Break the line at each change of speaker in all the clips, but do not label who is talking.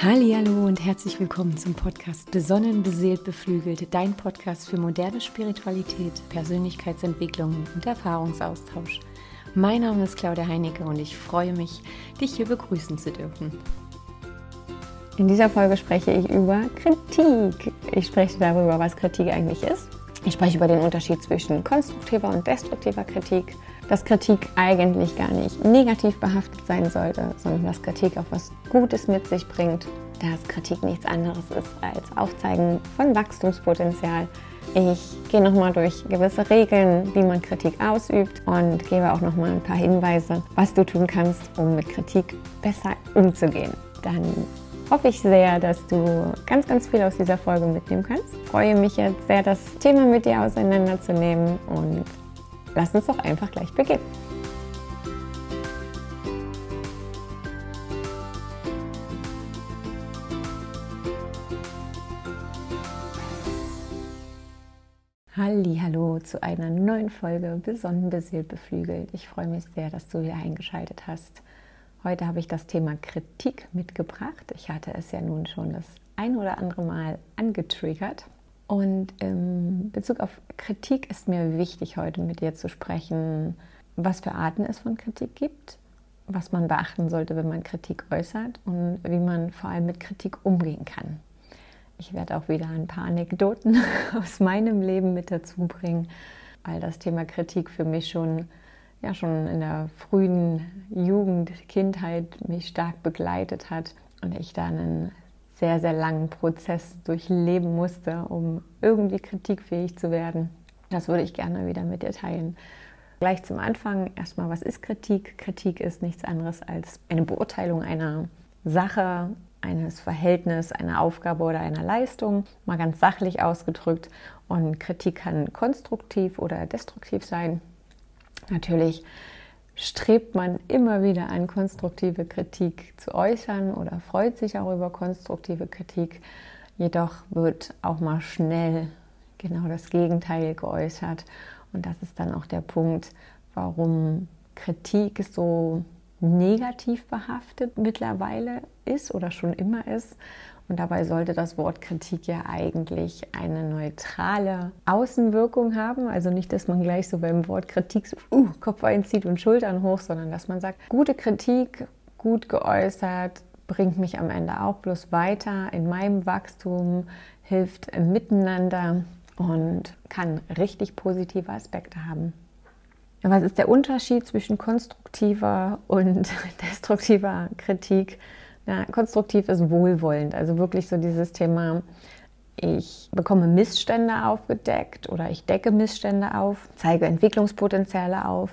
Hallo und herzlich willkommen zum Podcast Besonnen, beseelt, beflügelt, dein Podcast für moderne Spiritualität, Persönlichkeitsentwicklung und Erfahrungsaustausch. Mein Name ist Claudia Heinecke und ich freue mich, dich hier begrüßen zu dürfen. In dieser Folge spreche ich über Kritik. Ich spreche darüber, was Kritik eigentlich ist. Ich spreche über den Unterschied zwischen konstruktiver und destruktiver Kritik dass Kritik eigentlich gar nicht negativ behaftet sein sollte, sondern dass Kritik auch was Gutes mit sich bringt, dass Kritik nichts anderes ist als Aufzeigen von Wachstumspotenzial. Ich gehe nochmal durch gewisse Regeln, wie man Kritik ausübt und gebe auch nochmal ein paar Hinweise, was du tun kannst, um mit Kritik besser umzugehen. Dann hoffe ich sehr, dass du ganz, ganz viel aus dieser Folge mitnehmen kannst. Ich freue mich jetzt sehr, das Thema mit dir auseinanderzunehmen und Lass uns doch einfach gleich beginnen. Hallo zu einer neuen Folge Besonnen beseelt beflügelt. Ich freue mich sehr, dass du hier eingeschaltet hast. Heute habe ich das Thema Kritik mitgebracht. Ich hatte es ja nun schon das ein oder andere Mal angetriggert und in Bezug auf Kritik ist mir wichtig, heute mit dir zu sprechen, was für Arten es von Kritik gibt, was man beachten sollte, wenn man Kritik äußert und wie man vor allem mit Kritik umgehen kann. Ich werde auch wieder ein paar Anekdoten aus meinem Leben mit dazu bringen, weil das Thema Kritik für mich schon, ja, schon in der frühen Jugend, Kindheit mich stark begleitet hat und ich da einen sehr, sehr langen Prozess durchleben musste, um irgendwie kritikfähig zu werden. Das würde ich gerne wieder mit dir teilen. Gleich zum Anfang erstmal, was ist Kritik? Kritik ist nichts anderes als eine Beurteilung einer Sache, eines Verhältnisses, einer Aufgabe oder einer Leistung, mal ganz sachlich ausgedrückt. Und Kritik kann konstruktiv oder destruktiv sein. Natürlich strebt man immer wieder an, konstruktive Kritik zu äußern oder freut sich auch über konstruktive Kritik. Jedoch wird auch mal schnell genau das Gegenteil geäußert. Und das ist dann auch der Punkt, warum Kritik so negativ behaftet mittlerweile ist oder schon immer ist und dabei sollte das Wort Kritik ja eigentlich eine neutrale Außenwirkung haben. Also nicht, dass man gleich so beim Wort Kritik so, uh, Kopf einzieht und Schultern hoch, sondern dass man sagt, gute Kritik, gut geäußert, bringt mich am Ende auch bloß weiter in meinem Wachstum, hilft Miteinander und kann richtig positive Aspekte haben. Was ist der Unterschied zwischen konstruktiver und destruktiver Kritik? Ja, konstruktiv ist wohlwollend, also wirklich so dieses Thema, ich bekomme Missstände aufgedeckt oder ich decke Missstände auf, zeige Entwicklungspotenziale auf,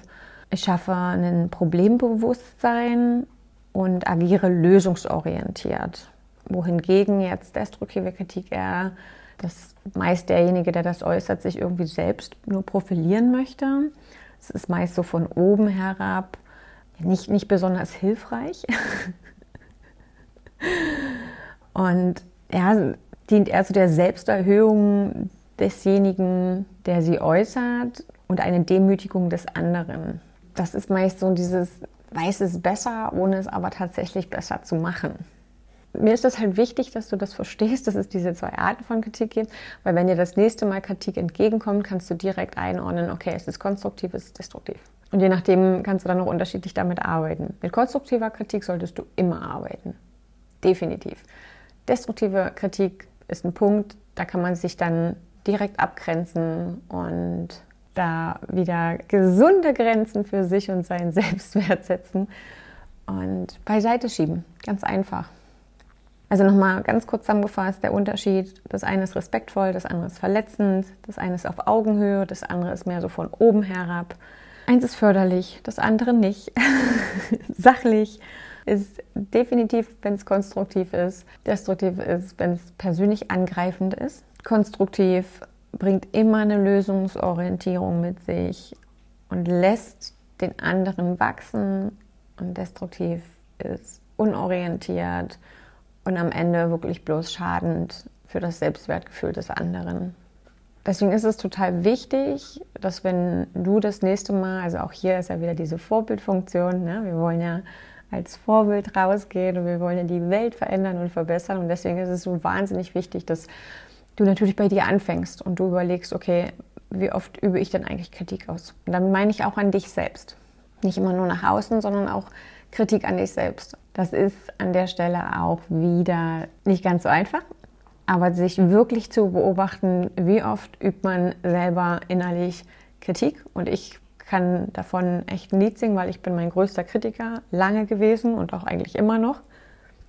ich schaffe ein Problembewusstsein und agiere lösungsorientiert. Wohingegen jetzt destruktive Kritik eher, dass meist derjenige, der das äußert, sich irgendwie selbst nur profilieren möchte. Es ist meist so von oben herab nicht, nicht besonders hilfreich. Und ja, dient eher zu der Selbsterhöhung desjenigen, der sie äußert und eine Demütigung des anderen. Das ist meist so dieses, weiß es besser, ohne es aber tatsächlich besser zu machen. Mir ist das halt wichtig, dass du das verstehst, dass es diese zwei Arten von Kritik gibt, weil wenn dir das nächste Mal Kritik entgegenkommt, kannst du direkt einordnen, okay, es ist konstruktiv, es ist destruktiv. Und je nachdem kannst du dann auch unterschiedlich damit arbeiten. Mit konstruktiver Kritik solltest du immer arbeiten definitiv. Destruktive Kritik ist ein Punkt, da kann man sich dann direkt abgrenzen und da wieder gesunde Grenzen für sich und seinen Selbstwert setzen und beiseite schieben. Ganz einfach. Also nochmal ganz kurz zusammengefasst, der Unterschied, das eine ist respektvoll, das andere ist verletzend, das eine ist auf Augenhöhe, das andere ist mehr so von oben herab. Eins ist förderlich, das andere nicht. Sachlich ist definitiv, wenn es konstruktiv ist. Destruktiv ist, wenn es persönlich angreifend ist. Konstruktiv bringt immer eine Lösungsorientierung mit sich und lässt den anderen wachsen. Und destruktiv ist unorientiert und am Ende wirklich bloß schadend für das Selbstwertgefühl des anderen. Deswegen ist es total wichtig, dass wenn du das nächste Mal, also auch hier ist ja wieder diese Vorbildfunktion, ne? wir wollen ja als Vorbild rausgehen und wir wollen ja die Welt verändern und verbessern. Und deswegen ist es so wahnsinnig wichtig, dass du natürlich bei dir anfängst und du überlegst, okay, wie oft übe ich denn eigentlich Kritik aus? Und dann meine ich auch an dich selbst. Nicht immer nur nach außen, sondern auch Kritik an dich selbst. Das ist an der Stelle auch wieder nicht ganz so einfach, aber sich wirklich zu beobachten, wie oft übt man selber innerlich Kritik. Und ich kann davon echt ein Lied singen, weil ich bin mein größter Kritiker lange gewesen und auch eigentlich immer noch.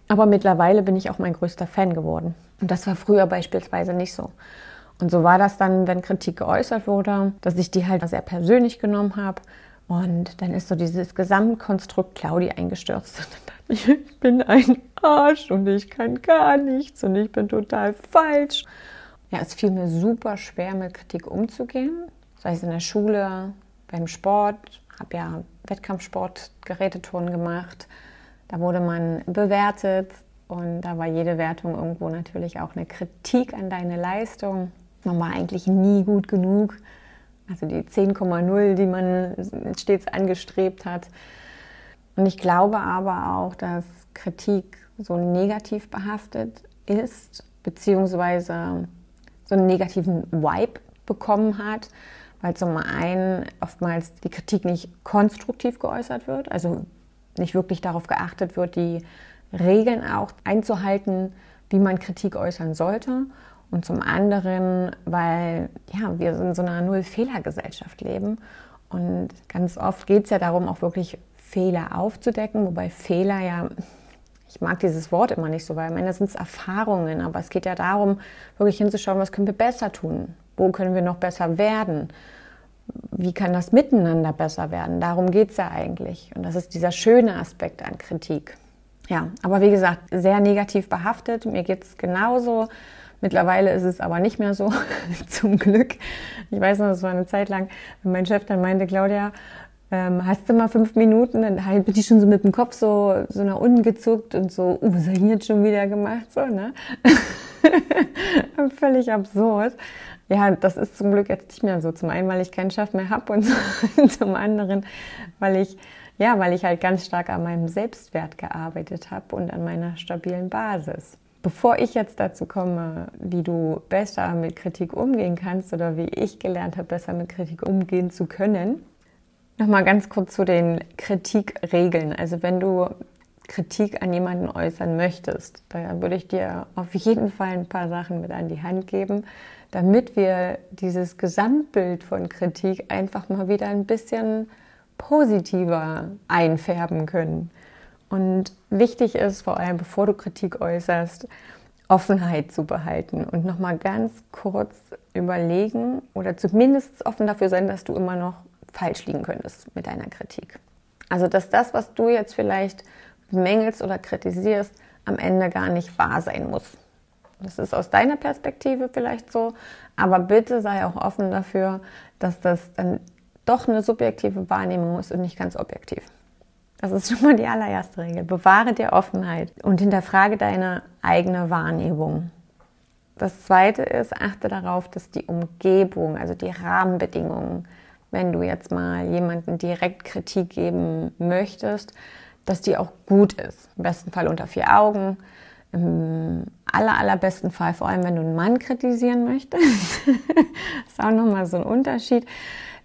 Aber mittlerweile bin ich auch mein größter Fan geworden. Und das war früher beispielsweise nicht so. Und so war das dann, wenn Kritik geäußert wurde, dass ich die halt sehr persönlich genommen habe. Und dann ist so dieses Gesamtkonstrukt Claudi eingestürzt. Und dann dachte ich, ich bin ein Arsch und ich kann gar nichts und ich bin total falsch. Ja, es fiel mir super schwer, mit Kritik umzugehen. Sei es in der Schule, beim Sport, habe ja Wettkampfsport, Gerätetouren gemacht. Da wurde man bewertet und da war jede Wertung irgendwo natürlich auch eine Kritik an deine Leistung. Man war eigentlich nie gut genug. Also die 10,0, die man stets angestrebt hat. Und ich glaube aber auch, dass Kritik so negativ behaftet ist, beziehungsweise so einen negativen Vibe bekommen hat, weil zum einen oftmals die Kritik nicht konstruktiv geäußert wird, also nicht wirklich darauf geachtet wird, die Regeln auch einzuhalten, wie man Kritik äußern sollte. Und zum anderen, weil ja, wir in so einer Null-Fehler-Gesellschaft leben. Und ganz oft geht es ja darum, auch wirklich Fehler aufzudecken, wobei Fehler ja, ich mag dieses Wort immer nicht so, weil am Ende sind es Erfahrungen, aber es geht ja darum, wirklich hinzuschauen, was können wir besser tun, wo können wir noch besser werden, wie kann das miteinander besser werden. Darum geht es ja eigentlich. Und das ist dieser schöne Aspekt an Kritik. Ja, aber wie gesagt, sehr negativ behaftet. Mir geht es genauso. Mittlerweile ist es aber nicht mehr so, zum Glück. Ich weiß noch, das war eine Zeit lang, wenn mein Chef dann meinte, Claudia, ähm, hast du mal fünf Minuten? Dann bin ich schon so mit dem Kopf so, so nach unten gezuckt und so, uh, was habe ich jetzt schon wieder gemacht? So, ne? Völlig absurd. Ja, das ist zum Glück jetzt nicht mehr so. Zum einen, weil ich keinen Chef mehr habe und zum anderen, weil ich ja, weil ich halt ganz stark an meinem Selbstwert gearbeitet habe und an meiner stabilen Basis. Bevor ich jetzt dazu komme, wie du besser mit Kritik umgehen kannst oder wie ich gelernt habe, besser mit Kritik umgehen zu können, nochmal ganz kurz zu den Kritikregeln. Also wenn du Kritik an jemanden äußern möchtest, da würde ich dir auf jeden Fall ein paar Sachen mit an die Hand geben, damit wir dieses Gesamtbild von Kritik einfach mal wieder ein bisschen positiver einfärben können. Und wichtig ist vor allem, bevor du Kritik äußerst, Offenheit zu behalten und nochmal ganz kurz überlegen oder zumindest offen dafür sein, dass du immer noch falsch liegen könntest mit deiner Kritik. Also, dass das, was du jetzt vielleicht bemängelst oder kritisierst, am Ende gar nicht wahr sein muss. Das ist aus deiner Perspektive vielleicht so, aber bitte sei auch offen dafür, dass das dann doch eine subjektive Wahrnehmung ist und nicht ganz objektiv. Das ist schon mal die allererste Regel. Bewahre dir Offenheit und hinterfrage deine eigene Wahrnehmung. Das zweite ist, achte darauf, dass die Umgebung, also die Rahmenbedingungen, wenn du jetzt mal jemanden direkt Kritik geben möchtest, dass die auch gut ist. Im besten Fall unter vier Augen. Im aller, allerbesten Fall, vor allem wenn du einen Mann kritisieren möchtest, ist auch nochmal so ein Unterschied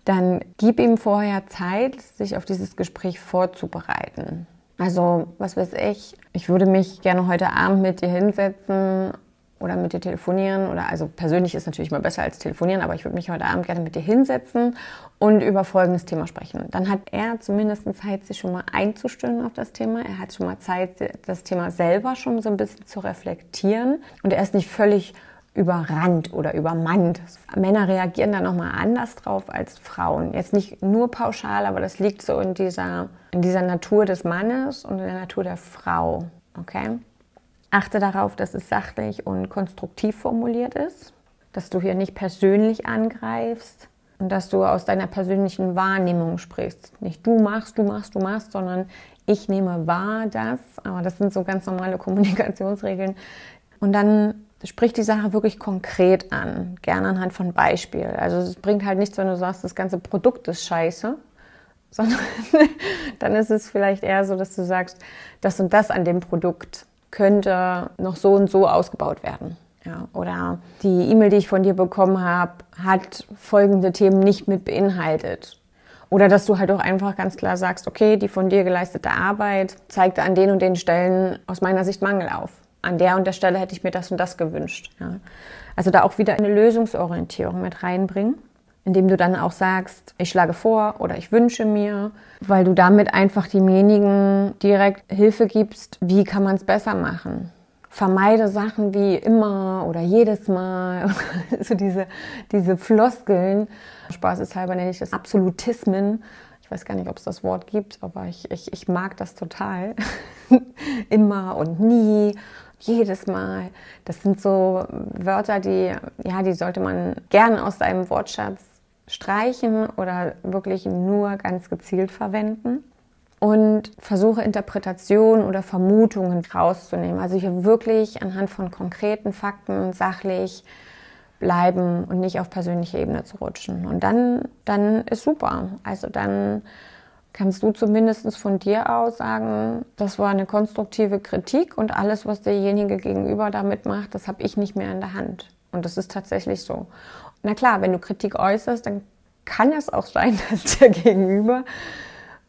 dann gib ihm vorher Zeit, sich auf dieses Gespräch vorzubereiten. Also, was weiß ich, ich würde mich gerne heute Abend mit dir hinsetzen oder mit dir telefonieren oder also persönlich ist natürlich mal besser als telefonieren, aber ich würde mich heute Abend gerne mit dir hinsetzen und über folgendes Thema sprechen. Dann hat er zumindest Zeit, sich schon mal einzustimmen auf das Thema. Er hat schon mal Zeit, das Thema selber schon so ein bisschen zu reflektieren und er ist nicht völlig überrannt oder übermannt. Männer reagieren da nochmal anders drauf als Frauen. Jetzt nicht nur pauschal, aber das liegt so in dieser, in dieser Natur des Mannes und in der Natur der Frau. Okay? Achte darauf, dass es sachlich und konstruktiv formuliert ist, dass du hier nicht persönlich angreifst und dass du aus deiner persönlichen Wahrnehmung sprichst. Nicht du machst, du machst, du machst, sondern ich nehme wahr das. Aber das sind so ganz normale Kommunikationsregeln. Und dann sprich die Sache wirklich konkret an, gerne anhand von Beispielen. Also es bringt halt nichts, wenn du sagst, das ganze Produkt ist scheiße, sondern dann ist es vielleicht eher so, dass du sagst, das und das an dem Produkt könnte noch so und so ausgebaut werden. Ja, oder die E-Mail, die ich von dir bekommen habe, hat folgende Themen nicht mit beinhaltet. Oder dass du halt auch einfach ganz klar sagst, okay, die von dir geleistete Arbeit zeigt an den und den Stellen aus meiner Sicht Mangel auf. An der und der Stelle hätte ich mir das und das gewünscht. Ja. Also da auch wieder eine Lösungsorientierung mit reinbringen, indem du dann auch sagst, ich schlage vor oder ich wünsche mir, weil du damit einfach demjenigen direkt Hilfe gibst, wie kann man es besser machen vermeide Sachen wie immer oder jedes Mal, so diese, diese Floskeln. Spaßeshalber nenne ich das Absolutismen. Ich weiß gar nicht, ob es das Wort gibt, aber ich, ich, ich mag das total. immer und nie, jedes Mal. Das sind so Wörter, die, ja, die sollte man gerne aus seinem Wortschatz streichen oder wirklich nur ganz gezielt verwenden und versuche Interpretationen oder Vermutungen rauszunehmen. Also hier wirklich anhand von konkreten Fakten sachlich bleiben und nicht auf persönliche Ebene zu rutschen. Und dann, dann ist super. Also dann kannst du zumindest von dir aus sagen, das war eine konstruktive Kritik und alles, was derjenige gegenüber damit macht, das habe ich nicht mehr in der Hand. Und das ist tatsächlich so. Na klar, wenn du Kritik äußerst, dann kann es auch sein, dass der Gegenüber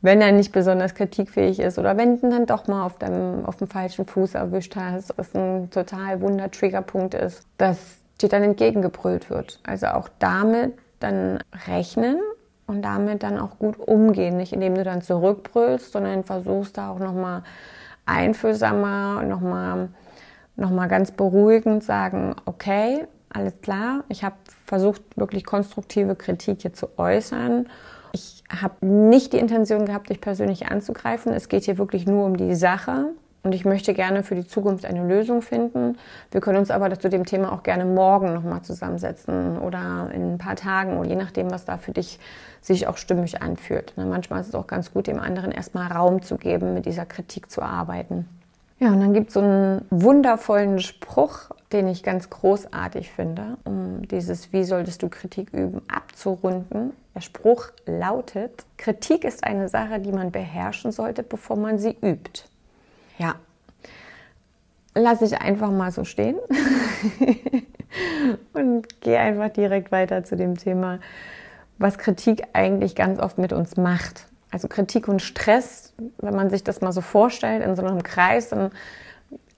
wenn er nicht besonders kritikfähig ist oder wenn du dann doch mal auf dem, auf dem falschen Fuß erwischt hast, was ein total wunder Triggerpunkt ist, dass dir dann entgegengebrüllt wird. Also auch damit dann rechnen und damit dann auch gut umgehen, nicht indem du dann zurückbrüllst, sondern versuchst da auch nochmal einfühlsamer, nochmal noch mal ganz beruhigend sagen, okay, alles klar, ich habe versucht, wirklich konstruktive Kritik hier zu äußern ich habe nicht die Intention gehabt, dich persönlich anzugreifen. Es geht hier wirklich nur um die Sache. Und ich möchte gerne für die Zukunft eine Lösung finden. Wir können uns aber zu dem Thema auch gerne morgen nochmal zusammensetzen oder in ein paar Tagen oder je nachdem, was da für dich sich auch stimmig anfühlt. Ne, manchmal ist es auch ganz gut, dem anderen erstmal Raum zu geben, mit dieser Kritik zu arbeiten. Ja, und dann gibt es so einen wundervollen Spruch, den ich ganz großartig finde, um dieses Wie solltest du Kritik üben abzurunden. Der Spruch lautet, Kritik ist eine Sache, die man beherrschen sollte, bevor man sie übt. Ja, lasse ich einfach mal so stehen und gehe einfach direkt weiter zu dem Thema, was Kritik eigentlich ganz oft mit uns macht. Also Kritik und Stress, wenn man sich das mal so vorstellt in so einem Kreis, dann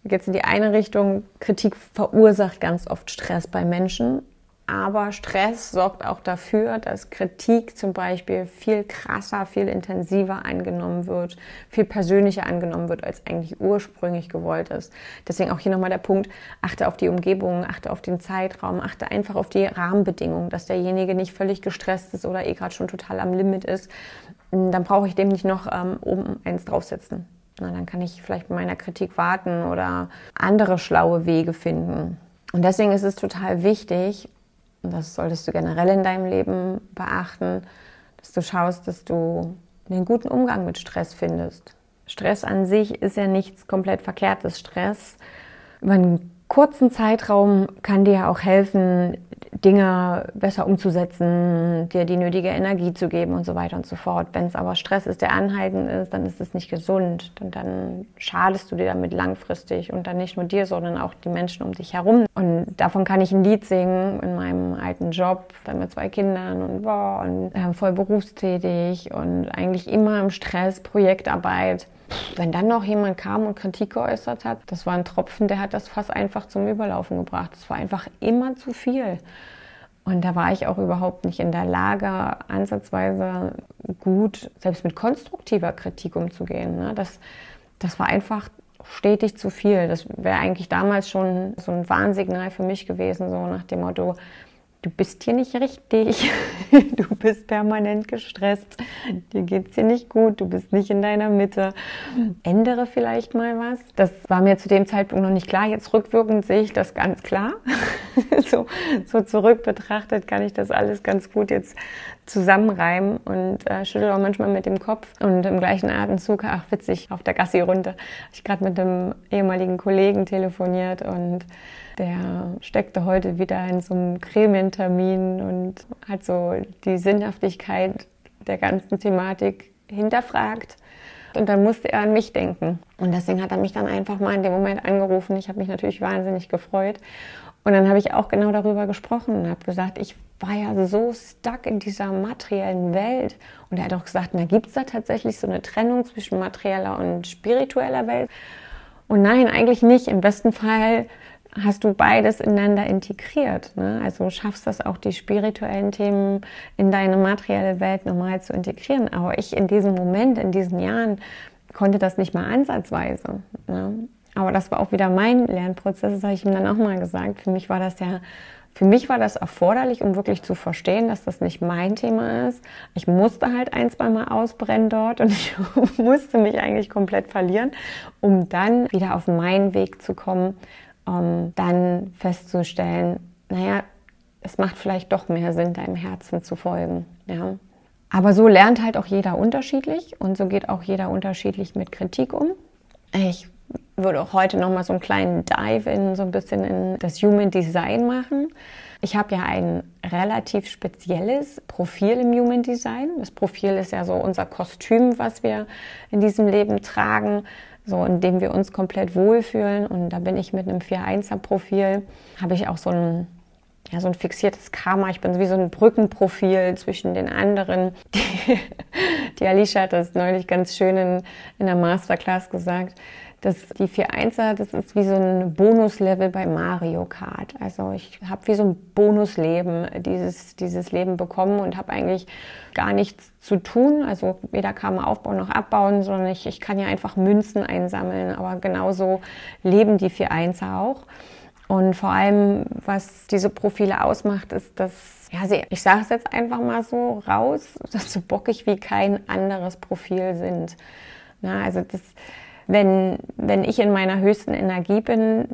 geht es in die eine Richtung. Kritik verursacht ganz oft Stress bei Menschen aber Stress sorgt auch dafür, dass Kritik zum Beispiel viel krasser, viel intensiver angenommen wird, viel persönlicher angenommen wird, als eigentlich ursprünglich gewollt ist. Deswegen auch hier nochmal der Punkt, achte auf die Umgebung, achte auf den Zeitraum, achte einfach auf die Rahmenbedingungen, dass derjenige nicht völlig gestresst ist oder eh gerade schon total am Limit ist. Dann brauche ich dem nicht noch ähm, oben eins draufsetzen. Na, dann kann ich vielleicht mit meiner Kritik warten oder andere schlaue Wege finden. Und deswegen ist es total wichtig, und das solltest du generell in deinem Leben beachten, dass du schaust, dass du einen guten Umgang mit Stress findest. Stress an sich ist ja nichts komplett Verkehrtes. Stress über einen kurzen Zeitraum kann dir auch helfen, Dinge besser umzusetzen, dir die nötige Energie zu geben und so weiter und so fort. Wenn es aber Stress ist, der anhaltend ist, dann ist es nicht gesund. Und dann schadest du dir damit langfristig und dann nicht nur dir, sondern auch die Menschen um dich herum. Und davon kann ich ein Lied singen in meinem alten Job, dann mit zwei Kindern und, boah, und äh, voll berufstätig und eigentlich immer im Stress, Projektarbeit. Wenn dann noch jemand kam und Kritik geäußert hat, das war ein Tropfen, der hat das Fass einfach zum Überlaufen gebracht. Es war einfach immer zu viel. Und da war ich auch überhaupt nicht in der Lage, ansatzweise gut, selbst mit konstruktiver Kritik umzugehen. Ne? Das, das war einfach stetig zu viel. Das wäre eigentlich damals schon so ein Warnsignal für mich gewesen, so nach dem Motto, du bist hier nicht richtig, du bist permanent gestresst, dir geht es hier nicht gut, du bist nicht in deiner Mitte. Ändere vielleicht mal was. Das war mir zu dem Zeitpunkt noch nicht klar. Jetzt rückwirkend sehe ich das ganz klar. so, so zurück betrachtet kann ich das alles ganz gut jetzt zusammenreimen und äh, schüttel auch manchmal mit dem Kopf. Und im gleichen Atemzug, ach witzig, auf der Gassi-Runde, habe ich gerade mit einem ehemaligen Kollegen telefoniert und der steckte heute wieder in so einem Gremientermin und hat so die Sinnhaftigkeit der ganzen Thematik hinterfragt. Und dann musste er an mich denken. Und deswegen hat er mich dann einfach mal in dem Moment angerufen. Ich habe mich natürlich wahnsinnig gefreut. Und dann habe ich auch genau darüber gesprochen und habe gesagt, ich war ja so stuck in dieser materiellen Welt. Und er hat auch gesagt, na, gibt es da tatsächlich so eine Trennung zwischen materieller und spiritueller Welt? Und nein, eigentlich nicht. Im besten Fall hast du beides ineinander integriert. Ne? Also schaffst das auch, die spirituellen Themen in deine materielle Welt nochmal zu integrieren. Aber ich in diesem Moment, in diesen Jahren, konnte das nicht mal ansatzweise. Ne? Aber das war auch wieder mein Lernprozess, das habe ich ihm dann auch mal gesagt. Für mich war das ja, für mich war das erforderlich, um wirklich zu verstehen, dass das nicht mein Thema ist. Ich musste halt ein, zwei Mal ausbrennen dort und ich musste mich eigentlich komplett verlieren, um dann wieder auf meinen Weg zu kommen, um dann festzustellen, naja, es macht vielleicht doch mehr Sinn, deinem Herzen zu folgen. Ja. Aber so lernt halt auch jeder unterschiedlich und so geht auch jeder unterschiedlich mit Kritik um. Ich würde auch heute noch mal so einen kleinen Dive in so ein bisschen in das Human Design machen. Ich habe ja ein relativ spezielles Profil im Human Design. Das Profil ist ja so unser Kostüm, was wir in diesem Leben tragen, so in dem wir uns komplett wohlfühlen. Und da bin ich mit einem 4-1er Profil, habe ich auch so ein ja, so ein fixiertes Karma. Ich bin wie so ein Brückenprofil zwischen den anderen. Die, die Alicia hat das neulich ganz schön in, in der Masterclass gesagt das, die 4.1er, das ist wie so ein Bonuslevel bei Mario Kart. Also ich habe wie so ein Bonusleben dieses, dieses Leben bekommen und habe eigentlich gar nichts zu tun. Also weder Karma aufbauen noch abbauen, sondern ich, ich kann ja einfach Münzen einsammeln. Aber genauso leben die 4.1er auch. Und vor allem, was diese Profile ausmacht, ist, dass, ja, sie, ich sage es jetzt einfach mal so raus, dass so bockig wie kein anderes Profil sind. Na, also das, wenn, wenn ich in meiner höchsten Energie bin,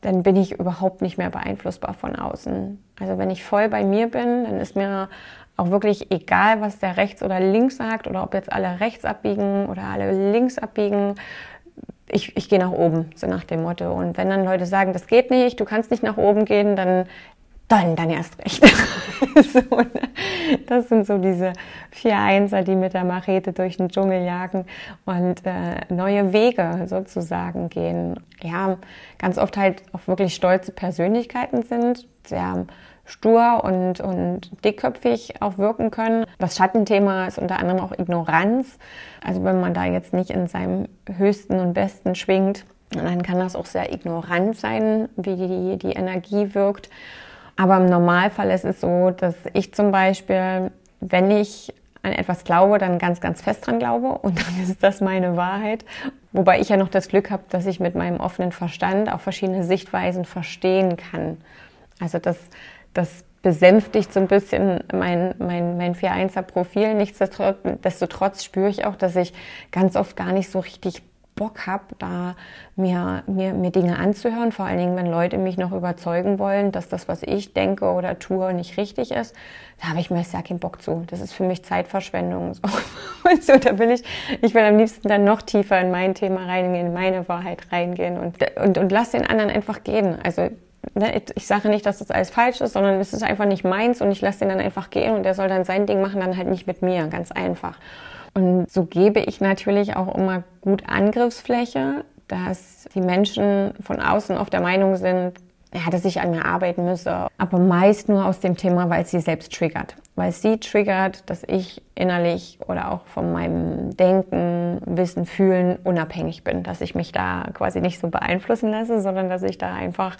dann bin ich überhaupt nicht mehr beeinflussbar von außen. Also wenn ich voll bei mir bin, dann ist mir auch wirklich egal, was der rechts oder links sagt oder ob jetzt alle rechts abbiegen oder alle links abbiegen. Ich, ich gehe nach oben, so nach dem Motto. Und wenn dann Leute sagen, das geht nicht, du kannst nicht nach oben gehen, dann dann, dann erst recht. so, ne? Das sind so diese vier Einser, die mit der Machete durch den Dschungel jagen und äh, neue Wege sozusagen gehen. Ja, ganz oft halt auch wirklich stolze Persönlichkeiten sind, sehr stur und, und dickköpfig auch wirken können. Das Schattenthema ist unter anderem auch Ignoranz. Also wenn man da jetzt nicht in seinem höchsten und besten schwingt, dann kann das auch sehr ignorant sein, wie die, die Energie wirkt. Aber im Normalfall ist es so, dass ich zum Beispiel, wenn ich an etwas glaube, dann ganz, ganz fest dran glaube und dann ist das meine Wahrheit. Wobei ich ja noch das Glück habe, dass ich mit meinem offenen Verstand auch verschiedene Sichtweisen verstehen kann. Also das, das besänftigt so ein bisschen mein, mein, mein 4-1er Profil. Nichtsdestotrotz spüre ich auch, dass ich ganz oft gar nicht so richtig Bock habe, da mir, mir, mir Dinge anzuhören, vor allen Dingen, wenn Leute mich noch überzeugen wollen, dass das, was ich denke oder tue, nicht richtig ist, da habe ich mir sehr keinen Bock zu. Das ist für mich Zeitverschwendung. So. so, da will ich, ich will am liebsten dann noch tiefer in mein Thema reingehen, in meine Wahrheit reingehen und, und, und lass den anderen einfach gehen. Also ne, ich sage nicht, dass das alles falsch ist, sondern es ist einfach nicht meins und ich lasse den dann einfach gehen und der soll dann sein Ding machen, dann halt nicht mit mir, ganz einfach. Und so gebe ich natürlich auch immer gut Angriffsfläche, dass die Menschen von außen auf der Meinung sind, ja, dass ich an mir arbeiten müsse. Aber meist nur aus dem Thema, weil es sie selbst triggert. Weil sie triggert, dass ich innerlich oder auch von meinem Denken, Wissen, Fühlen unabhängig bin. Dass ich mich da quasi nicht so beeinflussen lasse, sondern dass ich da einfach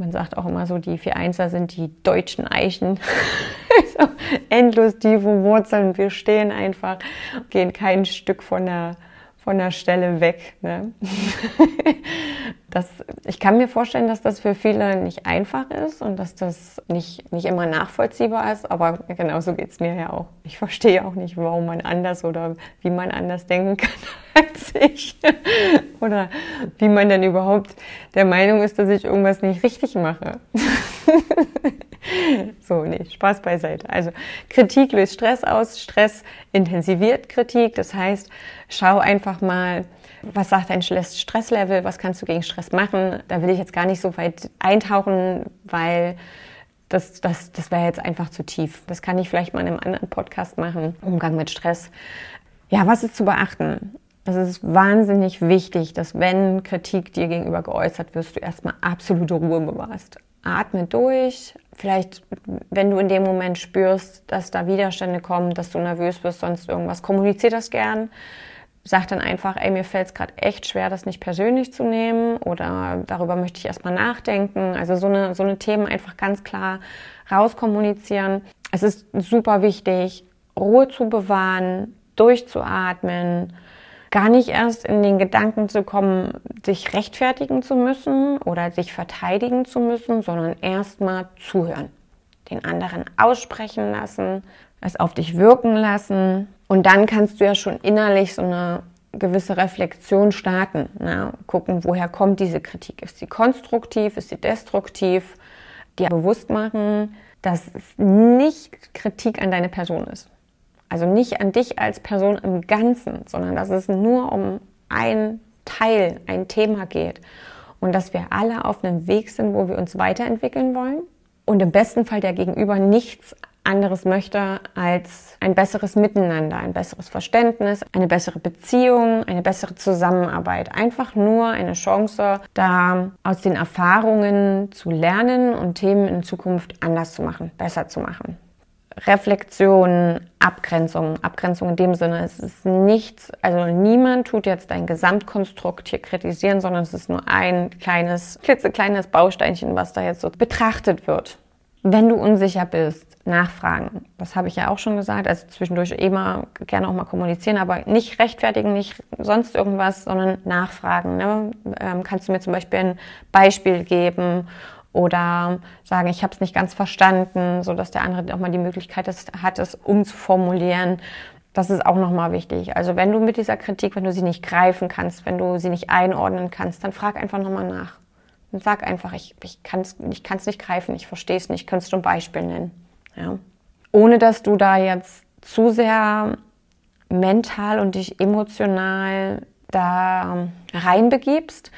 man sagt auch immer so, die vier Einser sind die deutschen Eichen. so, endlos tiefe Wurzeln. Wir stehen einfach, gehen kein Stück von der, von der Stelle weg. Ne? das, ich kann mir vorstellen, dass das für viele nicht einfach ist und dass das nicht, nicht immer nachvollziehbar ist, aber genauso geht es mir ja auch. Ich verstehe auch nicht, warum man anders oder wie man anders denken kann als ich. oder wie man denn überhaupt der Meinung ist, dass ich irgendwas nicht richtig mache. so, nee, Spaß beiseite. Also Kritik löst Stress aus, Stress intensiviert Kritik. Das heißt, schau einfach mal, was sagt dein Stresslevel, was kannst du gegen Stress machen. Da will ich jetzt gar nicht so weit eintauchen, weil das, das, das wäre jetzt einfach zu tief. Das kann ich vielleicht mal in einem anderen Podcast machen. Umgang mit Stress. Ja, was ist zu beachten? Es ist wahnsinnig wichtig, dass wenn Kritik dir gegenüber geäußert wirst, du erstmal absolute Ruhe bewahrst. Atme durch. Vielleicht, wenn du in dem Moment spürst, dass da Widerstände kommen, dass du nervös wirst, sonst irgendwas, kommunizier das gern. Sag dann einfach, ey, mir fällt es gerade echt schwer, das nicht persönlich zu nehmen oder darüber möchte ich erstmal nachdenken. Also so eine, so eine Themen einfach ganz klar rauskommunizieren. Es ist super wichtig, Ruhe zu bewahren, durchzuatmen, gar nicht erst in den Gedanken zu kommen, sich rechtfertigen zu müssen oder sich verteidigen zu müssen, sondern erstmal zuhören. Den anderen aussprechen lassen, es auf dich wirken lassen. Und dann kannst du ja schon innerlich so eine gewisse Reflexion starten. Na, gucken, woher kommt diese Kritik? Ist sie konstruktiv? Ist sie destruktiv? Dir bewusst machen, dass es nicht Kritik an deine Person ist. Also nicht an dich als Person im Ganzen, sondern dass es nur um ein Teil, ein Thema geht. Und dass wir alle auf einem Weg sind, wo wir uns weiterentwickeln wollen. Und im besten Fall der Gegenüber nichts anderes möchte als ein besseres Miteinander, ein besseres Verständnis, eine bessere Beziehung, eine bessere Zusammenarbeit. Einfach nur eine Chance, da aus den Erfahrungen zu lernen und Themen in Zukunft anders zu machen, besser zu machen. Reflexion, Abgrenzung. Abgrenzung in dem Sinne, es ist nichts, also niemand tut jetzt dein Gesamtkonstrukt hier kritisieren, sondern es ist nur ein kleines, klitzekleines Bausteinchen, was da jetzt so betrachtet wird. Wenn du unsicher bist, nachfragen. Das habe ich ja auch schon gesagt. Also zwischendurch immer gerne auch mal kommunizieren, aber nicht rechtfertigen, nicht sonst irgendwas, sondern nachfragen. Ne? Ähm, kannst du mir zum Beispiel ein Beispiel geben oder sagen, ich habe es nicht ganz verstanden, so dass der andere auch mal die Möglichkeit hat, es umzuformulieren. Das ist auch nochmal wichtig. Also wenn du mit dieser Kritik, wenn du sie nicht greifen kannst, wenn du sie nicht einordnen kannst, dann frag einfach nochmal nach. Und sag einfach, ich, ich kann es ich kann's nicht greifen, ich verstehe es nicht, könntest du ein Beispiel nennen. Ja? Ohne dass du da jetzt zu sehr mental und dich emotional da reinbegibst,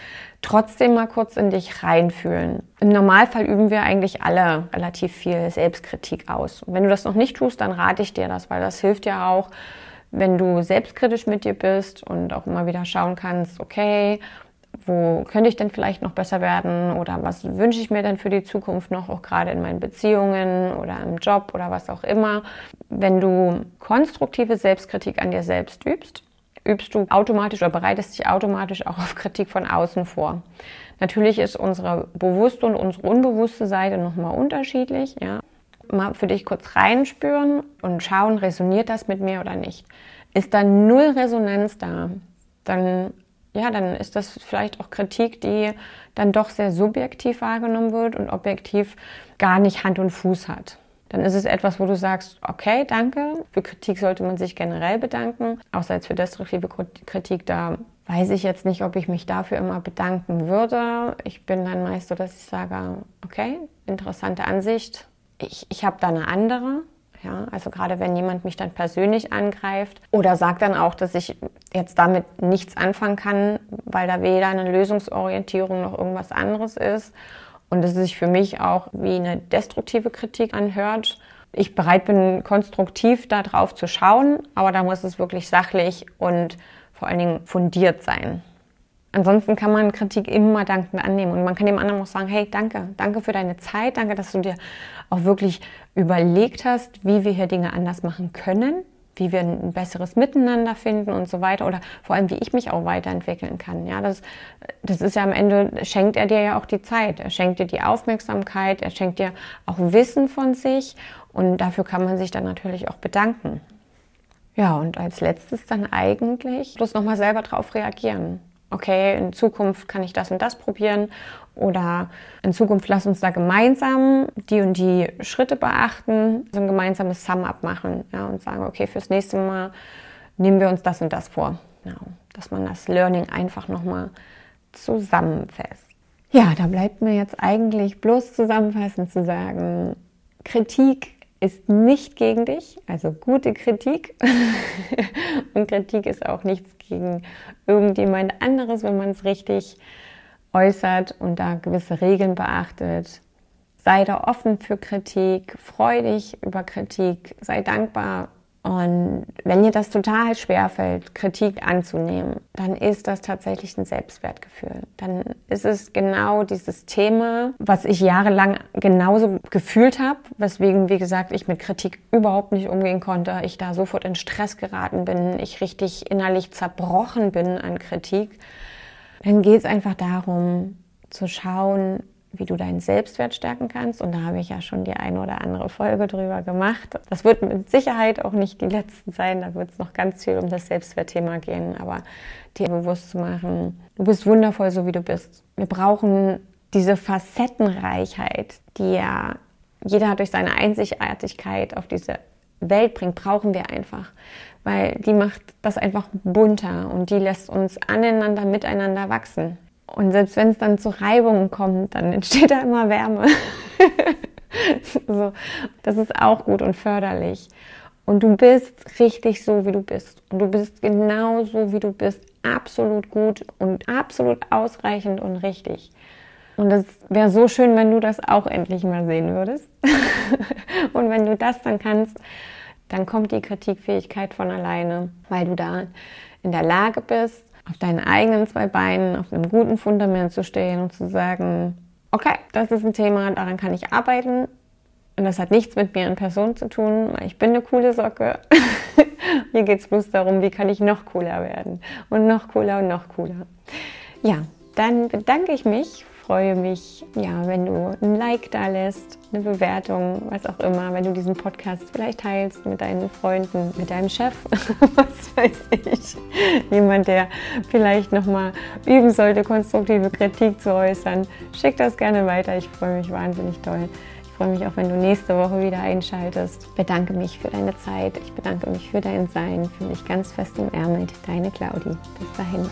trotzdem mal kurz in dich reinfühlen. Im Normalfall üben wir eigentlich alle relativ viel Selbstkritik aus. Und wenn du das noch nicht tust, dann rate ich dir das, weil das hilft ja auch, wenn du selbstkritisch mit dir bist und auch immer wieder schauen kannst, okay, wo könnte ich denn vielleicht noch besser werden oder was wünsche ich mir denn für die Zukunft noch, auch gerade in meinen Beziehungen oder im Job oder was auch immer. Wenn du konstruktive Selbstkritik an dir selbst übst, übst du automatisch oder bereitest dich automatisch auch auf Kritik von außen vor. Natürlich ist unsere bewusste und unsere unbewusste Seite nochmal unterschiedlich. Ja. Mal für dich kurz reinspüren und schauen, resoniert das mit mir oder nicht. Ist da null Resonanz da, dann ja, dann ist das vielleicht auch Kritik, die dann doch sehr subjektiv wahrgenommen wird und objektiv gar nicht Hand und Fuß hat dann ist es etwas, wo du sagst, okay, danke. Für Kritik sollte man sich generell bedanken. Außer jetzt für destruktive Kritik, da weiß ich jetzt nicht, ob ich mich dafür immer bedanken würde. Ich bin dann meist so, dass ich sage, okay, interessante Ansicht. Ich, ich habe da eine andere. Ja, also gerade wenn jemand mich dann persönlich angreift oder sagt dann auch, dass ich jetzt damit nichts anfangen kann, weil da weder eine Lösungsorientierung noch irgendwas anderes ist und es sich für mich auch wie eine destruktive Kritik anhört. Ich bereit bin, konstruktiv darauf zu schauen, aber da muss es wirklich sachlich und vor allen Dingen fundiert sein. Ansonsten kann man Kritik immer dankend annehmen und man kann dem anderen auch sagen, hey, danke, danke für deine Zeit, danke, dass du dir auch wirklich überlegt hast, wie wir hier Dinge anders machen können wie wir ein besseres Miteinander finden und so weiter oder vor allem, wie ich mich auch weiterentwickeln kann. Ja, das, das ist ja am Ende, schenkt er dir ja auch die Zeit, er schenkt dir die Aufmerksamkeit, er schenkt dir auch Wissen von sich. Und dafür kann man sich dann natürlich auch bedanken. Ja, und als letztes dann eigentlich bloß nochmal selber drauf reagieren. Okay, in Zukunft kann ich das und das probieren oder in Zukunft lass uns da gemeinsam die und die Schritte beachten, so ein gemeinsames Sum-Up machen ja, und sagen, okay, fürs nächste Mal nehmen wir uns das und das vor. Ja, dass man das Learning einfach nochmal zusammenfasst. Ja, da bleibt mir jetzt eigentlich bloß zusammenfassend zu sagen, Kritik ist nicht gegen dich, also gute Kritik. und Kritik ist auch nichts gegen irgendjemand anderes, wenn man es richtig äußert und da gewisse Regeln beachtet. sei da offen für Kritik, freu dich über Kritik, sei dankbar und wenn dir das total schwer fällt, Kritik anzunehmen, dann ist das tatsächlich ein Selbstwertgefühl. Dann ist es genau dieses Thema, was ich jahrelang genauso gefühlt habe, weswegen, wie gesagt, ich mit Kritik überhaupt nicht umgehen konnte. Ich da sofort in Stress geraten bin, ich richtig innerlich zerbrochen bin an Kritik. Dann geht es einfach darum, zu schauen, wie du deinen Selbstwert stärken kannst. Und da habe ich ja schon die eine oder andere Folge drüber gemacht. Das wird mit Sicherheit auch nicht die letzten sein. Da wird es noch ganz viel um das Selbstwertthema gehen. Aber dir bewusst zu machen, du bist wundervoll, so wie du bist. Wir brauchen diese Facettenreichheit, die ja jeder durch seine Einzigartigkeit auf diese Welt bringt, brauchen wir einfach. Weil die macht das einfach bunter und die lässt uns aneinander, miteinander wachsen. Und selbst wenn es dann zu Reibungen kommt, dann entsteht da immer Wärme. so, das ist auch gut und förderlich. Und du bist richtig so, wie du bist. Und du bist genau so, wie du bist. Absolut gut und absolut ausreichend und richtig. Und das wäre so schön, wenn du das auch endlich mal sehen würdest. und wenn du das dann kannst, dann kommt die Kritikfähigkeit von alleine, weil du da in der Lage bist, auf deinen eigenen zwei Beinen, auf einem guten Fundament zu stehen und zu sagen, okay, das ist ein Thema, daran kann ich arbeiten. Und das hat nichts mit mir in Person zu tun, weil ich bin eine coole Socke. Hier geht es bloß darum, wie kann ich noch cooler werden. Und noch cooler und noch cooler. Ja, dann bedanke ich mich freue mich, ja, wenn du ein Like da lässt, eine Bewertung, was auch immer, wenn du diesen Podcast vielleicht teilst mit deinen Freunden, mit deinem Chef, was weiß ich. Jemand, der vielleicht nochmal üben sollte, konstruktive Kritik zu äußern. Schick das gerne weiter. Ich freue mich wahnsinnig doll. Ich freue mich auch, wenn du nächste Woche wieder einschaltest. Ich bedanke mich für deine Zeit. Ich bedanke mich für dein Sein. Fühle mich ganz fest im Ärmel. Deine Claudi. Bis dahin.